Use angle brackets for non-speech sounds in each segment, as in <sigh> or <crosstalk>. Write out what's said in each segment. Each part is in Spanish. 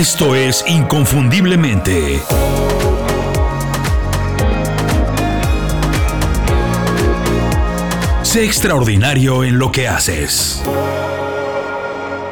Esto es Inconfundiblemente. Sé extraordinario en lo que haces.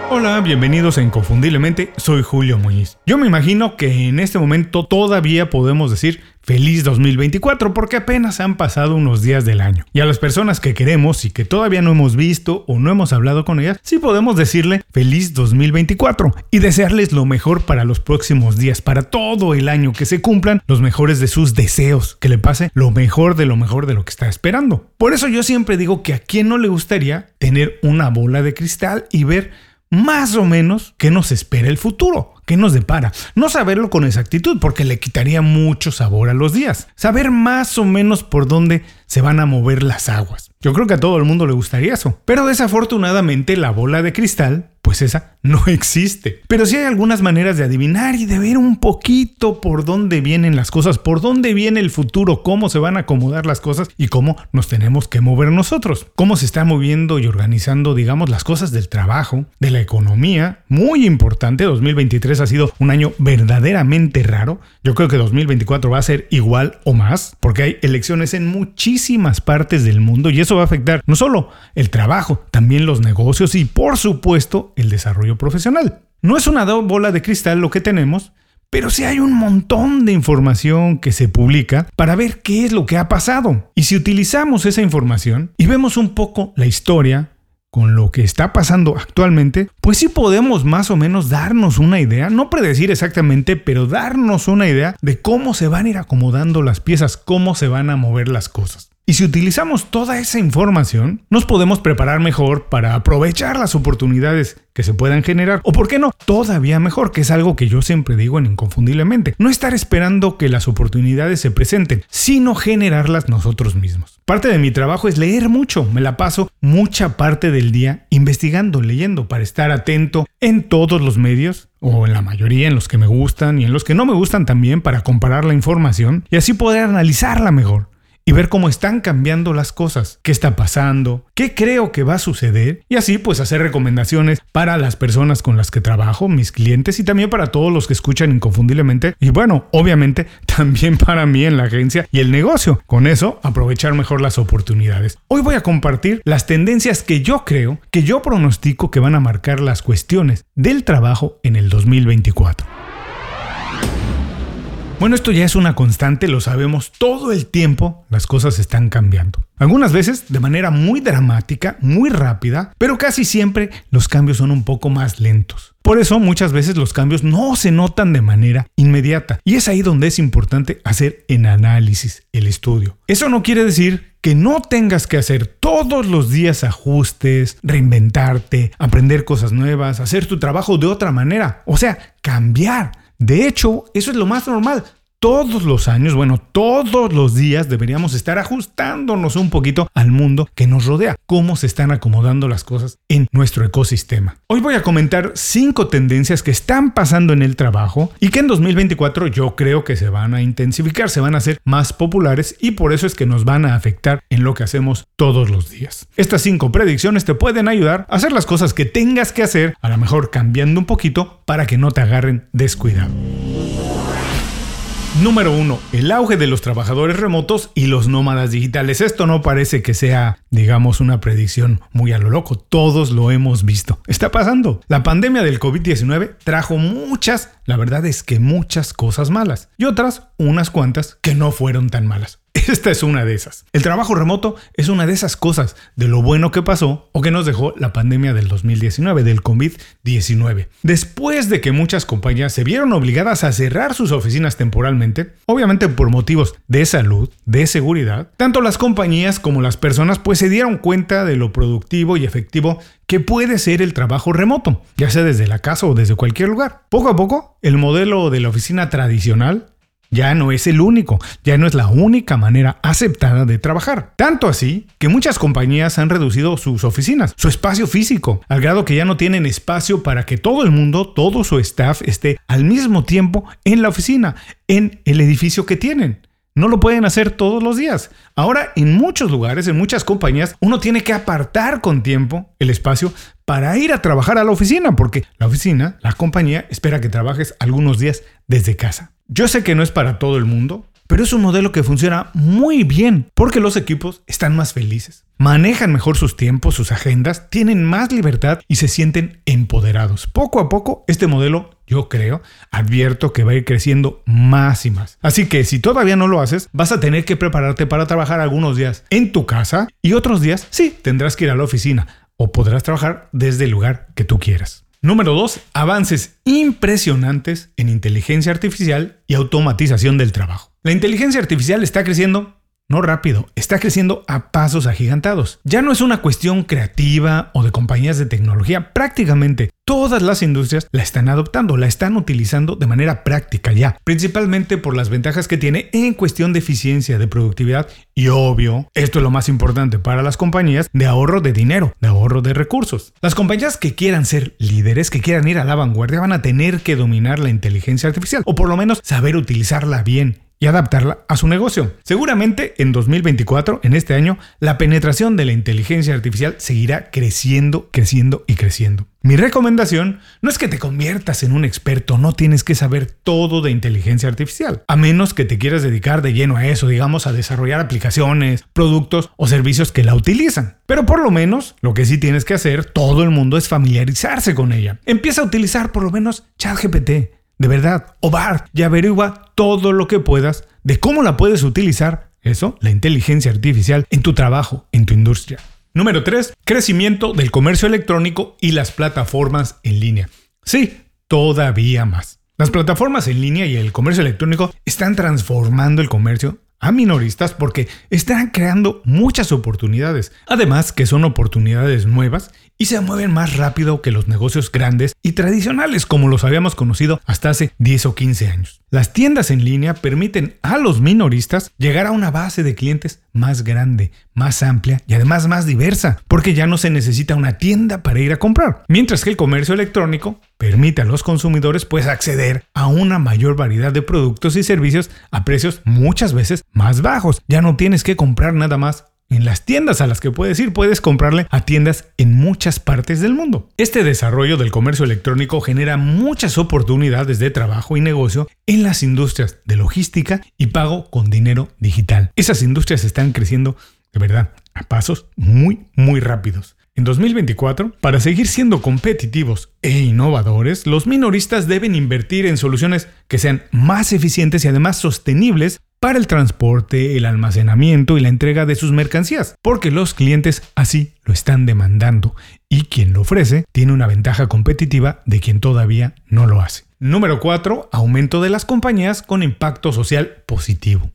Hola, bienvenidos a Inconfundiblemente, soy Julio Muñiz. Yo me imagino que en este momento todavía podemos decir feliz 2024 porque apenas han pasado unos días del año. Y a las personas que queremos y que todavía no hemos visto o no hemos hablado con ellas, sí podemos decirle feliz 2024 y desearles lo mejor para los próximos días, para todo el año, que se cumplan los mejores de sus deseos, que le pase lo mejor de lo mejor de lo que está esperando. Por eso yo siempre digo que a quien no le gustaría tener una bola de cristal y ver más o menos qué nos espera el futuro, qué nos depara. No saberlo con exactitud porque le quitaría mucho sabor a los días. Saber más o menos por dónde se van a mover las aguas. Yo creo que a todo el mundo le gustaría eso. Pero desafortunadamente la bola de cristal pues esa <laughs> no existe. Pero sí hay algunas maneras de adivinar y de ver un poquito por dónde vienen las cosas, por dónde viene el futuro, cómo se van a acomodar las cosas y cómo nos tenemos que mover nosotros. Cómo se está moviendo y organizando, digamos, las cosas del trabajo, de la economía. Muy importante, 2023 ha sido un año verdaderamente raro. Yo creo que 2024 va a ser igual o más, porque hay elecciones en muchísimas partes del mundo y eso va a afectar no solo el trabajo, también los negocios y por supuesto el desarrollo profesional. No es una bola de cristal lo que tenemos, pero sí hay un montón de información que se publica para ver qué es lo que ha pasado. Y si utilizamos esa información y vemos un poco la historia con lo que está pasando actualmente, pues sí podemos más o menos darnos una idea, no predecir exactamente, pero darnos una idea de cómo se van a ir acomodando las piezas, cómo se van a mover las cosas. Y si utilizamos toda esa información, nos podemos preparar mejor para aprovechar las oportunidades que se puedan generar. O por qué no, todavía mejor, que es algo que yo siempre digo en Inconfundiblemente. No estar esperando que las oportunidades se presenten, sino generarlas nosotros mismos. Parte de mi trabajo es leer mucho. Me la paso mucha parte del día investigando, leyendo, para estar atento en todos los medios o en la mayoría, en los que me gustan y en los que no me gustan también, para comparar la información y así poder analizarla mejor y ver cómo están cambiando las cosas, qué está pasando, qué creo que va a suceder y así pues hacer recomendaciones para las personas con las que trabajo, mis clientes y también para todos los que escuchan inconfundiblemente y bueno, obviamente <laughs> también para mí en la agencia y el negocio. Con eso aprovechar mejor las oportunidades. Hoy voy a compartir las tendencias que yo creo, que yo pronostico que van a marcar las cuestiones del trabajo en el 2024. Bueno, esto ya es una constante, lo sabemos, todo el tiempo las cosas están cambiando. Algunas veces de manera muy dramática, muy rápida, pero casi siempre los cambios son un poco más lentos. Por eso muchas veces los cambios no se notan de manera inmediata. Y es ahí donde es importante hacer el análisis, el estudio. Eso no quiere decir que no tengas que hacer todos los días ajustes, reinventarte, aprender cosas nuevas, hacer tu trabajo de otra manera. O sea, cambiar. De hecho, eso es lo más normal. Todos los años, bueno, todos los días deberíamos estar ajustándonos un poquito al mundo que nos rodea, cómo se están acomodando las cosas en nuestro ecosistema. Hoy voy a comentar cinco tendencias que están pasando en el trabajo y que en 2024 yo creo que se van a intensificar, se van a hacer más populares y por eso es que nos van a afectar en lo que hacemos todos los días. Estas cinco predicciones te pueden ayudar a hacer las cosas que tengas que hacer, a lo mejor cambiando un poquito para que no te agarren descuidado. Número 1. El auge de los trabajadores remotos y los nómadas digitales. Esto no parece que sea, digamos, una predicción muy a lo loco. Todos lo hemos visto. Está pasando. La pandemia del COVID-19 trajo muchas, la verdad es que muchas cosas malas. Y otras, unas cuantas, que no fueron tan malas. <laughs> Esta es una de esas. El trabajo remoto es una de esas cosas de lo bueno que pasó o que nos dejó la pandemia del 2019, del COVID-19. Después de que muchas compañías se vieron obligadas a cerrar sus oficinas temporalmente, obviamente por motivos de salud, de seguridad, tanto las compañías como las personas pues se dieron cuenta de lo productivo y efectivo que puede ser el trabajo remoto, ya sea desde la casa o desde cualquier lugar. Poco a poco, el modelo de la oficina tradicional ya no es el único, ya no es la única manera aceptada de trabajar. Tanto así que muchas compañías han reducido sus oficinas, su espacio físico, al grado que ya no tienen espacio para que todo el mundo, todo su staff esté al mismo tiempo en la oficina, en el edificio que tienen. No lo pueden hacer todos los días. Ahora, en muchos lugares, en muchas compañías, uno tiene que apartar con tiempo el espacio para ir a trabajar a la oficina, porque la oficina, la compañía, espera que trabajes algunos días desde casa. Yo sé que no es para todo el mundo, pero es un modelo que funciona muy bien porque los equipos están más felices, manejan mejor sus tiempos, sus agendas, tienen más libertad y se sienten empoderados. Poco a poco, este modelo, yo creo, advierto que va a ir creciendo más y más. Así que si todavía no lo haces, vas a tener que prepararte para trabajar algunos días en tu casa y otros días, sí, tendrás que ir a la oficina o podrás trabajar desde el lugar que tú quieras. Número 2. Avances impresionantes en inteligencia artificial y automatización del trabajo. La inteligencia artificial está creciendo no rápido, está creciendo a pasos agigantados. Ya no es una cuestión creativa o de compañías de tecnología, prácticamente todas las industrias la están adoptando, la están utilizando de manera práctica ya, principalmente por las ventajas que tiene en cuestión de eficiencia, de productividad y obvio, esto es lo más importante para las compañías, de ahorro de dinero, de ahorro de recursos. Las compañías que quieran ser líderes, que quieran ir a la vanguardia, van a tener que dominar la inteligencia artificial o por lo menos saber utilizarla bien y adaptarla a su negocio. Seguramente en 2024, en este año, la penetración de la inteligencia artificial seguirá creciendo, creciendo y creciendo. Mi recomendación no es que te conviertas en un experto, no tienes que saber todo de inteligencia artificial, a menos que te quieras dedicar de lleno a eso, digamos, a desarrollar aplicaciones, productos o servicios que la utilizan. Pero por lo menos, lo que sí tienes que hacer, todo el mundo, es familiarizarse con ella. Empieza a utilizar por lo menos ChatGPT de verdad, o BART, y averigua todo lo que puedas de cómo la puedes utilizar, eso, la inteligencia artificial, en tu trabajo, en tu industria. Número 3. Crecimiento del comercio electrónico y las plataformas en línea. Sí, todavía más. Las plataformas en línea y el comercio electrónico están transformando el comercio a minoristas porque están creando muchas oportunidades. Además que son oportunidades nuevas y se mueven más rápido que los negocios grandes y tradicionales como los habíamos conocido hasta hace 10 o 15 años. Las tiendas en línea permiten a los minoristas llegar a una base de clientes más grande, más amplia y además más diversa, porque ya no se necesita una tienda para ir a comprar. Mientras que el comercio electrónico permite a los consumidores pues acceder a una mayor variedad de productos y servicios a precios muchas veces más bajos. Ya no tienes que comprar nada más en las tiendas a las que puedes ir, puedes comprarle a tiendas en muchas partes del mundo. Este desarrollo del comercio electrónico genera muchas oportunidades de trabajo y negocio en las industrias de logística y pago con dinero digital. Esas industrias están creciendo de verdad a pasos muy, muy rápidos. En 2024, para seguir siendo competitivos e innovadores, los minoristas deben invertir en soluciones que sean más eficientes y además sostenibles para el transporte, el almacenamiento y la entrega de sus mercancías, porque los clientes así lo están demandando y quien lo ofrece tiene una ventaja competitiva de quien todavía no lo hace. Número 4. Aumento de las compañías con impacto social positivo.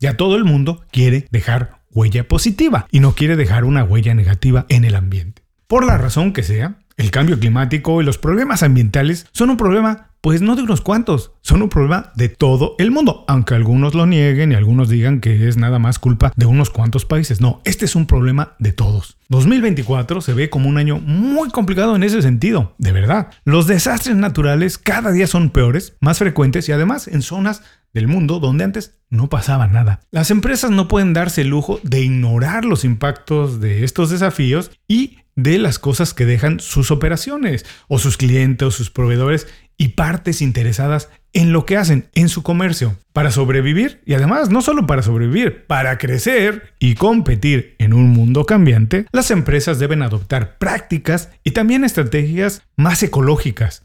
Ya todo el mundo quiere dejar huella positiva y no quiere dejar una huella negativa en el ambiente. Por la razón que sea, el cambio climático y los problemas ambientales son un problema pues no de unos cuantos, son un problema de todo el mundo, aunque algunos lo nieguen y algunos digan que es nada más culpa de unos cuantos países. No, este es un problema de todos. 2024 se ve como un año muy complicado en ese sentido, de verdad. Los desastres naturales cada día son peores, más frecuentes y además en zonas del mundo donde antes no pasaba nada. Las empresas no pueden darse el lujo de ignorar los impactos de estos desafíos y de las cosas que dejan sus operaciones o sus clientes o sus proveedores y partes interesadas en lo que hacen en su comercio para sobrevivir y además no solo para sobrevivir, para crecer y competir en un mundo cambiante, las empresas deben adoptar prácticas y también estrategias más ecológicas.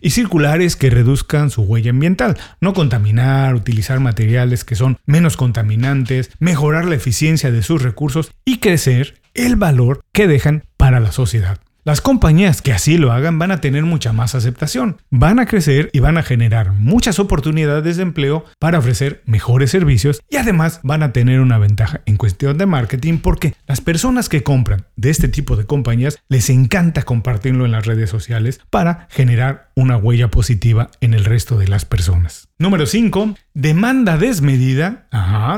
y circulares que reduzcan su huella ambiental, no contaminar, utilizar materiales que son menos contaminantes, mejorar la eficiencia de sus recursos y crecer el valor que dejan para la sociedad. Las compañías que así lo hagan van a tener mucha más aceptación, van a crecer y van a generar muchas oportunidades de empleo para ofrecer mejores servicios y además van a tener una ventaja en cuestión de marketing porque las personas que compran de este tipo de compañías les encanta compartirlo en las redes sociales para generar una huella positiva en el resto de las personas. Número 5. Demanda desmedida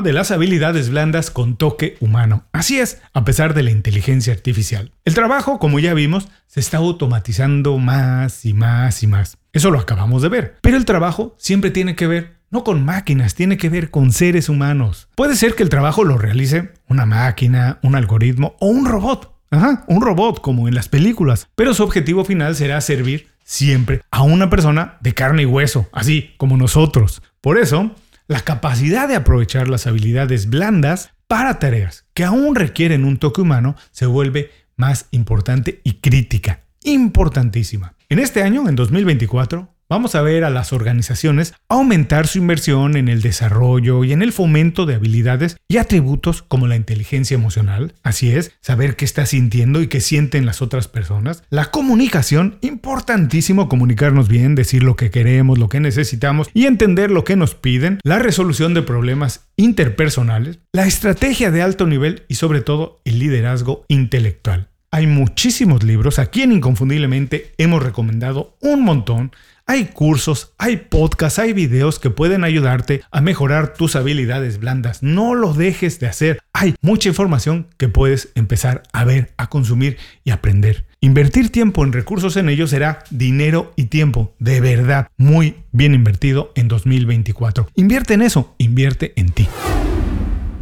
de las habilidades blandas con toque humano. Así es, a pesar de la inteligencia artificial. El trabajo, como ya vimos, se está automatizando más y más y más. Eso lo acabamos de ver. Pero el trabajo siempre tiene que ver no con máquinas, tiene que ver con seres humanos. Puede ser que el trabajo lo realice una máquina, un algoritmo o un robot. Ajá, un robot como en las películas. Pero su objetivo final será servir siempre a una persona de carne y hueso, así como nosotros. Por eso, la capacidad de aprovechar las habilidades blandas para tareas que aún requieren un toque humano se vuelve más importante y crítica, importantísima. En este año, en 2024, Vamos a ver a las organizaciones aumentar su inversión en el desarrollo y en el fomento de habilidades y atributos como la inteligencia emocional, así es, saber qué está sintiendo y qué sienten las otras personas, la comunicación, importantísimo comunicarnos bien, decir lo que queremos, lo que necesitamos y entender lo que nos piden, la resolución de problemas interpersonales, la estrategia de alto nivel y sobre todo el liderazgo intelectual. Hay muchísimos libros, aquí en Inconfundiblemente hemos recomendado un montón hay cursos, hay podcasts, hay videos que pueden ayudarte a mejorar tus habilidades blandas. No lo dejes de hacer. Hay mucha información que puedes empezar a ver, a consumir y aprender. Invertir tiempo en recursos en ellos será dinero y tiempo de verdad muy bien invertido en 2024. Invierte en eso, invierte en ti.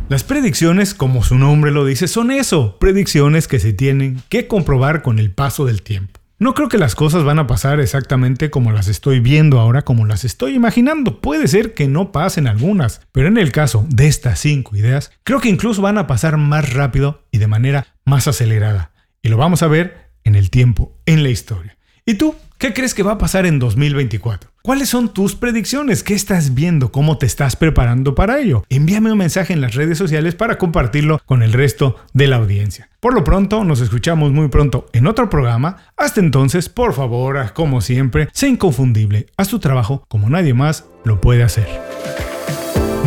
Las predicciones, como su nombre lo dice, son eso, predicciones que se tienen que comprobar con el paso del tiempo. No creo que las cosas van a pasar exactamente como las estoy viendo ahora, como las estoy imaginando. Puede ser que no pasen algunas, pero en el caso de estas cinco ideas, creo que incluso van a pasar más rápido y de manera más acelerada. Y lo vamos a ver en el tiempo, en la historia. ¿Y tú? ¿Qué crees que va a pasar en 2024? ¿Cuáles son tus predicciones? ¿Qué estás viendo? ¿Cómo te estás preparando para ello? Envíame un mensaje en las redes sociales para compartirlo con el resto de la audiencia. Por lo pronto, nos escuchamos muy pronto en otro programa. Hasta entonces, por favor, como siempre, sé inconfundible. Haz tu trabajo como nadie más lo puede hacer.